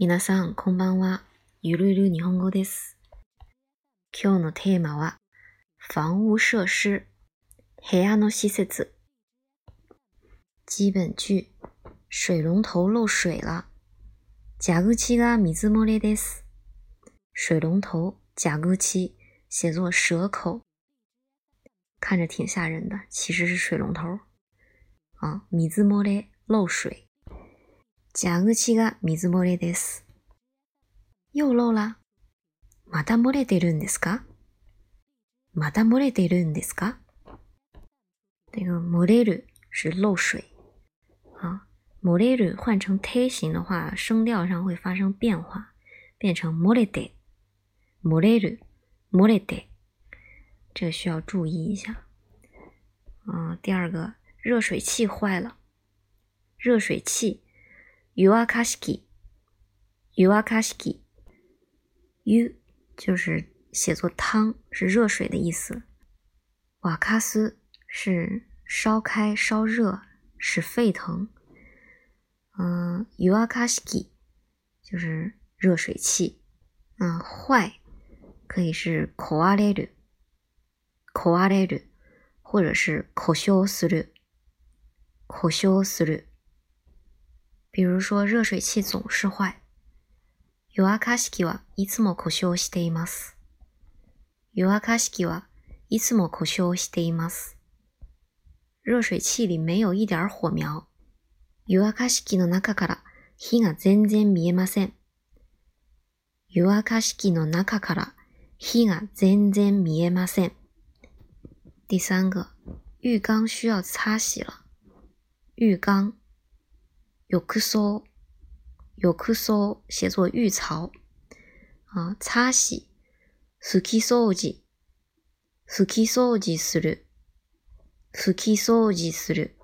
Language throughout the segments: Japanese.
皆さん、こんばんは。ゆるゆる日本語です。今日のテーマは、房屋設施、部屋の施設。基本句、水龍頭漏水了。蛇口が水漏れです。水龍頭、蛇口，写作蛇口，看着挺吓人的，其实是水龙头。啊，水漏れ、漏水。 蛇口が水漏れです。又漏了。また漏れてるんですかまた漏れてるんですか这个漏れる是漏水啊，漏れる换成胎形的话，声调上会发生变化，变成漏れて、漏れる、漏れて，这个需要注意一下。嗯，第二个，热水器坏了，热水器。 湯沸かし器，湯沸かし器，湯就是写作汤，是热水的意思。瓦卡斯是烧开、烧热，使沸腾。嗯，湯沸かし器就是热水器。嗯，坏可以是壊れる、壊れる，或者是故障する、故障する。 比如说，热水器总是坏。湯沸かし器はいつも故障しています。湯沸かし器はいつも故障しています。熱水器里没有一点火苗。湯沸かし器の中から火が全然見えません。湯沸かし器の中から火が全然見えません。第三个，浴缸需要擦洗了。浴缸。浴槽，浴槽写作浴槽啊，擦洗，拭き掃除，拭き掃除する，拭き掃除する。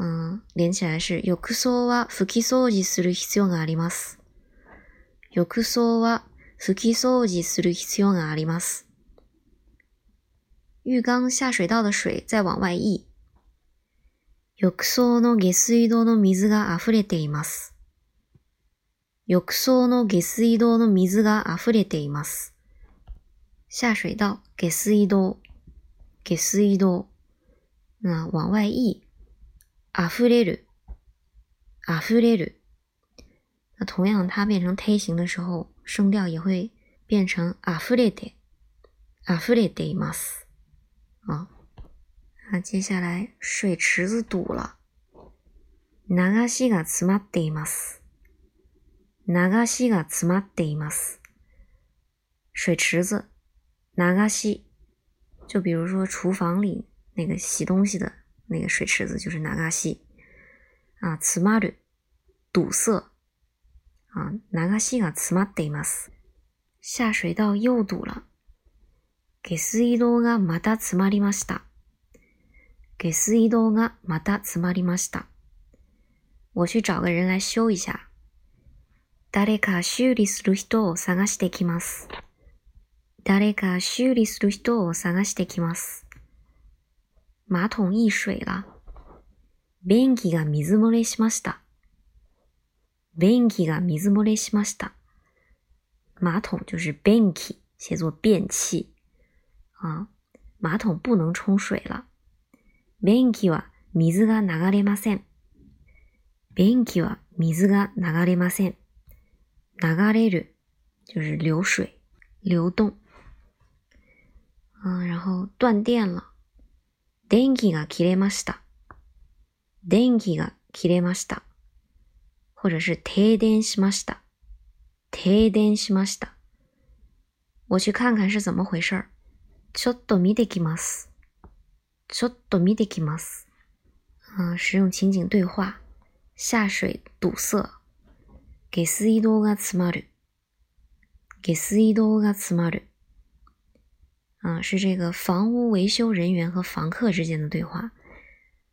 嗯，连起来是浴槽は拭き掃除する必要があります。浴槽は拭き掃除する必要があります。浴缸下水道的水在往外溢。浴槽の下水道の水が溢れています。浴槽の下水道の水が溢れています。下水道、下水道、下水道。那往外溢。溢れる、溢れる。那同样，它变成胎形的时候，声调也会变成溢れて、溢れています。啊。那接下来水池子堵了，流しが詰まっています。流しが詰まっています。水池子，流し，就比如说厨房里那个洗东西的那个水池子就是流し啊，詰まる，堵塞啊，流しが詰まっています。下水道又堵了，下水道がまた詰まりました。 下水道がまた詰まりました。我去找个人来修一下。誰か修理する人を探してきます。誰か修理する人を探してきます。馬桶溢水了。便器が水漏れしました。便器が水漏れしました。马桶就是便器，写作便器啊。马桶不能冲水了。便器は水が流れません。便器は水が流れません。流れる就是流水、流动。嗯，然后断电了。電気が切れました。電気が切れました。或者是停電しました。停電しました。我去看看是怎么回事。ちょっと見てきます。ちょっと見てきます。嗯，使用情景对话。下水堵塞。下水道が詰まる。下水道が詰まる。啊，是这个房屋维修人员和房客之间的对话。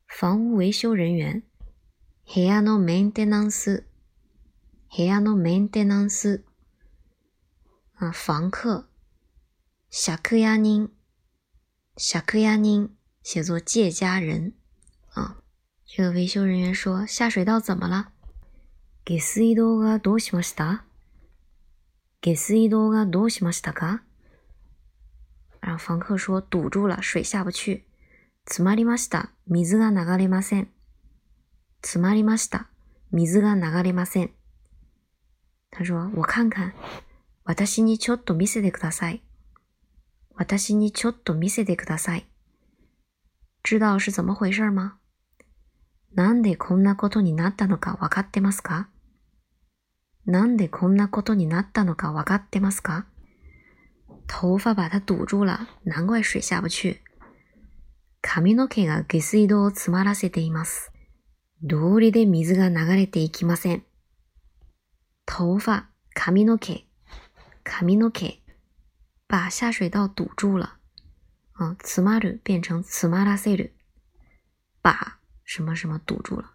房屋维修人员。部屋のメンテナンス。部屋のメンテナンス。啊，房客。借家人。借家人。写作借家人啊，这个维修人员说：“下水道怎么了？下水道がどうしました下水道がどうしましたか然后房客说堵住了，水下不去。詰まりました。水が流れません。詰まりました。水が流れません。他说：“我看看，私にちょっと見せてください。私にちょっと見せてください。知道是怎么回事吗？なんでこんなことになったのかわかってますか？なんでこんなことになったのかわかってますか？頭发把它堵住了，难怪水下不去。髪の毛が下水道を詰まらせています。道理で水が流れていきません。頭发、髪の毛、髪の毛，把下水道堵住了。嗯，詰まる变成詰まらせる，把什么什么堵住了。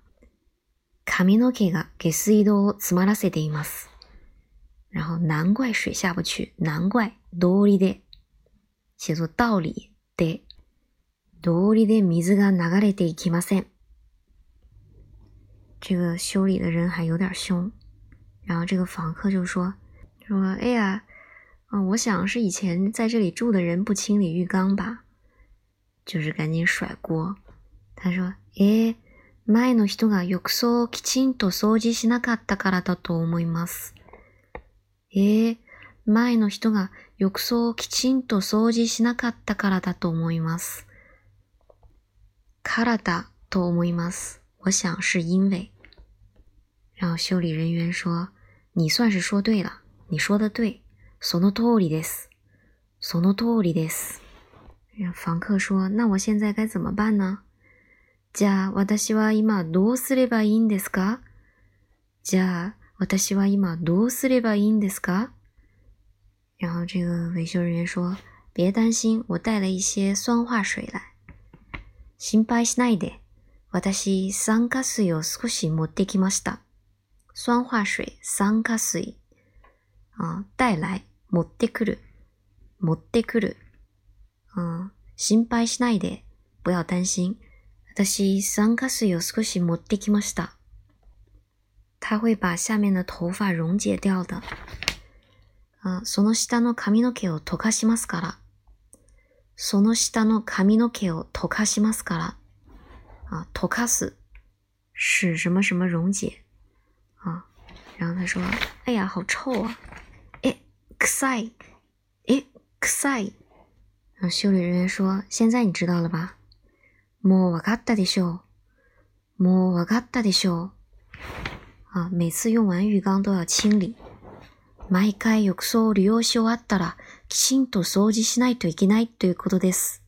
髪の毛が下水道を詰まらせています。然后难怪水下不去，难怪道理で写作道理で道理で水が流れていきません。这个修理的人还有点凶，然后这个房客就说说，哎呀， 嗯，我想是以前在这里住的人不清理浴缸吧，就是赶紧甩锅。他说，え、前の人が浴槽をきちんと掃除しなかったからだと思います。え、前の人が浴槽をきちんと掃除しなかったからだと思います。からだと思います。我想是因为。然后修理人员说：“你算是说对了，你说的对。”その通りです。その通りです。房客说：“那我现在该怎么办呢？”じゃあ私は今どうすればいいんですか？じゃあ私は今どうすればいいんですか？然后这个维修人员说：“别担心，我带了一些酸化水来。”心配しないで。私、酸化水を少し持ってきました。酸化水、酸化水。啊，带来、持ってくる、持ってくる。嗯，心配しないで。不要担心。私、酸化水を少し持ってきました。它会把下面的头发溶解掉的。あその下の髪の毛を溶かしますから。その下の髪の毛を溶かしますから。啊，溶かす使什么什么溶解啊。然后他说：“哎呀，好臭啊！臭い！哎，臭い！”修理人员说：“现在你知道了吧？”もうわかったでしょう。もうわかったでしょう。啊，每次用完浴缸都要清理。毎回浴槽を利用し終わったら、きちんと掃除しないといけないということです。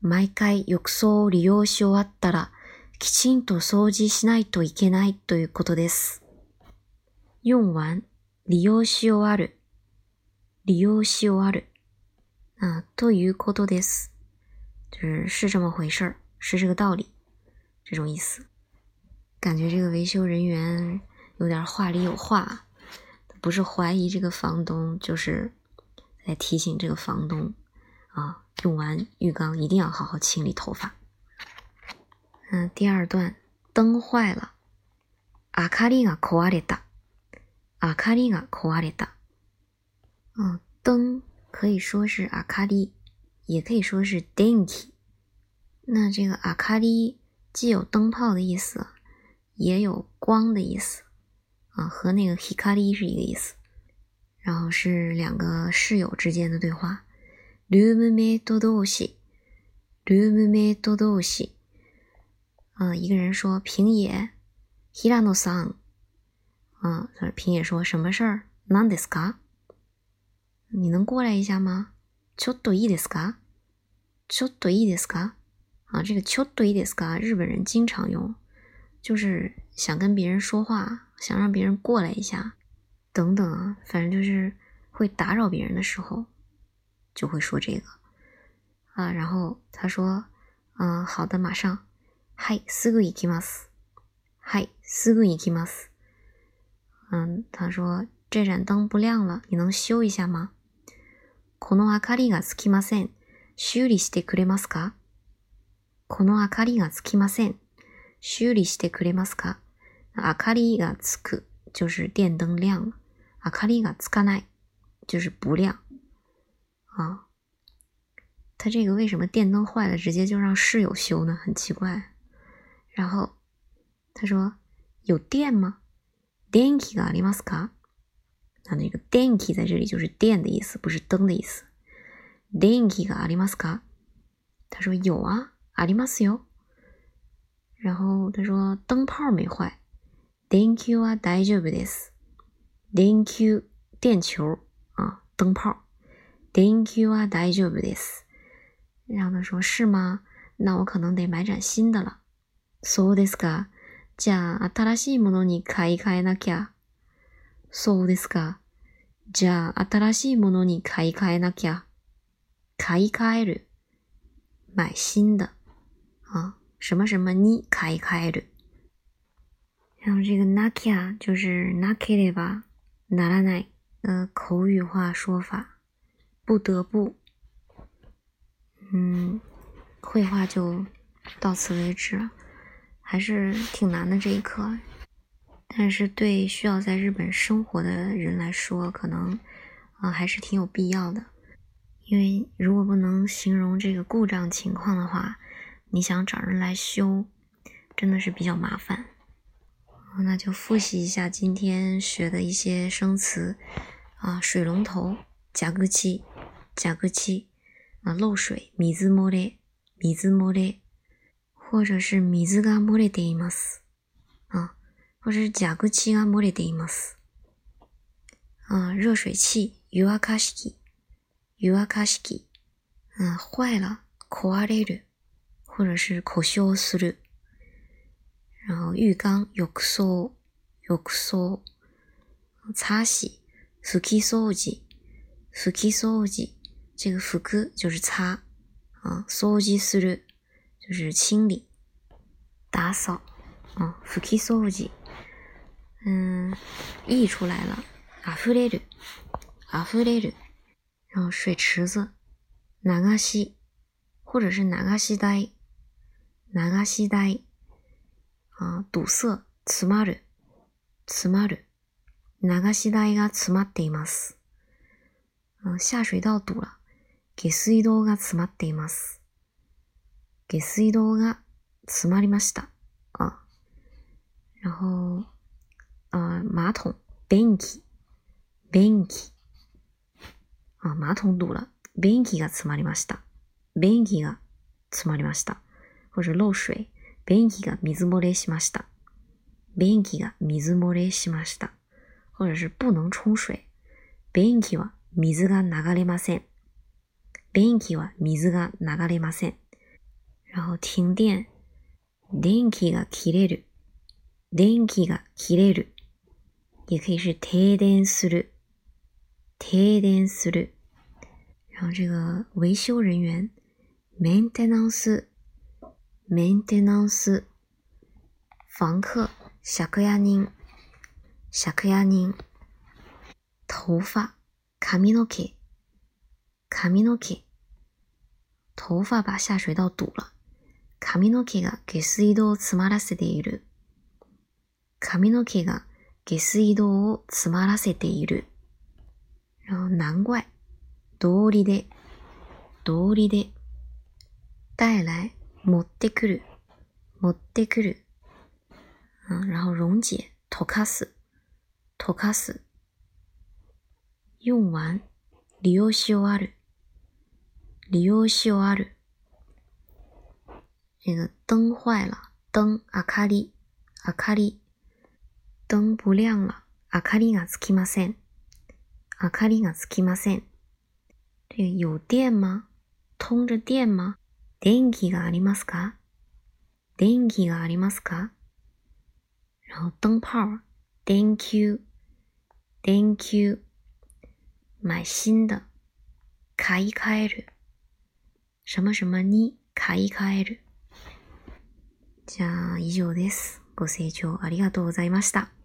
毎回浴槽を利用し終わったら、きちんと掃除しないといけないということです。用完、利用し終わる、利用し終わる、啊，ということです。就是是这么回事儿，是这个道理，这种意思。感觉这个维修人员有点话里有话。不是怀疑这个房东，就是在提醒这个房东啊，用完浴缸一定要好好清理头发。嗯，第二段，灯坏了。明かりが壊れた。明かりが壊れた。 嗯，灯可以说是明かり，也可以说是電気。那这个明かり既有灯泡的意思，也有光的意思。啊，和那个 hikari 是一个意思，然后是两个室友之间的对话。roommate 同士，roommate 同士。嗯，一个人说平野，hirano-san。嗯，平野说什么事儿？nan desu ka？ 你能过来一下吗？ちょっといいですか？ちょっといいですか？啊，这个ちょっといいですか？日本人经常用，就是想跟别人说话。想让别人过来一下，等等啊，反正就是会打扰别人的时候，就会说这个啊。然后他说：“嗯，好的，马上。”嗨，すぐ行きます。嗨，すぐ行きます。嗯，他说这盏灯不亮了，你能修一下吗？ この明かりがつきません。修理してくれますか？この明かりがつきません。修理してくれますか？阿卡里がつく就是电灯亮了，阿卡里がつかない就是不亮啊。他这个为什么电灯坏了直接就让室友修呢？很奇怪。然后他说有电吗？電気がありますか？那那个電気在这里就是电的意思，不是灯的意思。電気がありますか？他说有啊，ありますよ。然后他说灯泡没坏。電球は大丈夫です。電球电球啊，灯泡。電球は大丈夫です。然后他说是吗？那我可能得买盏新的了。そうですか。じゃあ新しいものに買い替えなきゃ。 そうですか。じゃあ新しいものに買い替えなきゃ。買い替える。买新的。啊，什么什么に買い替える。然后这个なきゃ就是なければならない的口语化说法，不得不。嗯，绘画就到此为止了，还是挺难的这一课。 但是对需要在日本生活的人来说，可能啊还是挺有必要的。因为如果不能形容这个故障情况的话，你想找人来修，真的是比较麻烦。那就复习一下今天学的一些生词啊，水龙头，加个气，加个气。啊，漏水，水漏れ、水漏れ，或者是水が漏れています。 或者是蛇口が漏れています。啊，热水器、湯沸かし器、湯沸かし器，嗯，坏了、壊れる，或者是故障する。然后浴缸、浴槽、浴槽，擦洗、拭き掃除、拭き掃除。这个拭く就是擦。啊，掃除する。就是清理、打扫。啊，拭き掃除，嗯，溢出来了，溢れる、溢れる，然后水池子、流し或者是流し台、流し台啊，堵塞、詰まる、詰まる、流し台が詰まっています。嗯，下水道堵了。下水道が詰まっています。下水道が詰まりました。啊，然后呃马桶便器便器啊马桶堵了便器が詰まりました便器が詰まりました或者漏水便器が水漏れしました便器が水漏れしました或者是不能冲水便器は水が流れません便器は水が流れません。然后停電。電気が切れる。電気が切れる。也可以是停電する。停電する。然后这个维修人员。メンテナンス。メンテナンス。房客。借家人。借家人。頭发。髪の毛。髪の毛。头发把下水道堵了。髪の毛が下水道を詰まらせている。髪の毛が 下水道を詰まらせている。然后难怪。道理で、道理で。带来、持ってくる、持ってくる。然后溶解、溶かす、溶かす。用完、利用し終わる。利用し終わる。这个灯坏了，灯明かり、明かり。灯不亮了，明かりがつきません。明かりがつきません。这个有电吗？通着电吗？電気がありますか？電気がありますか？然后灯泡，電球，電球。买新的，買い替える。什么什么に買い替える。じゃあ、以上です。ご清聴ありがとうございました。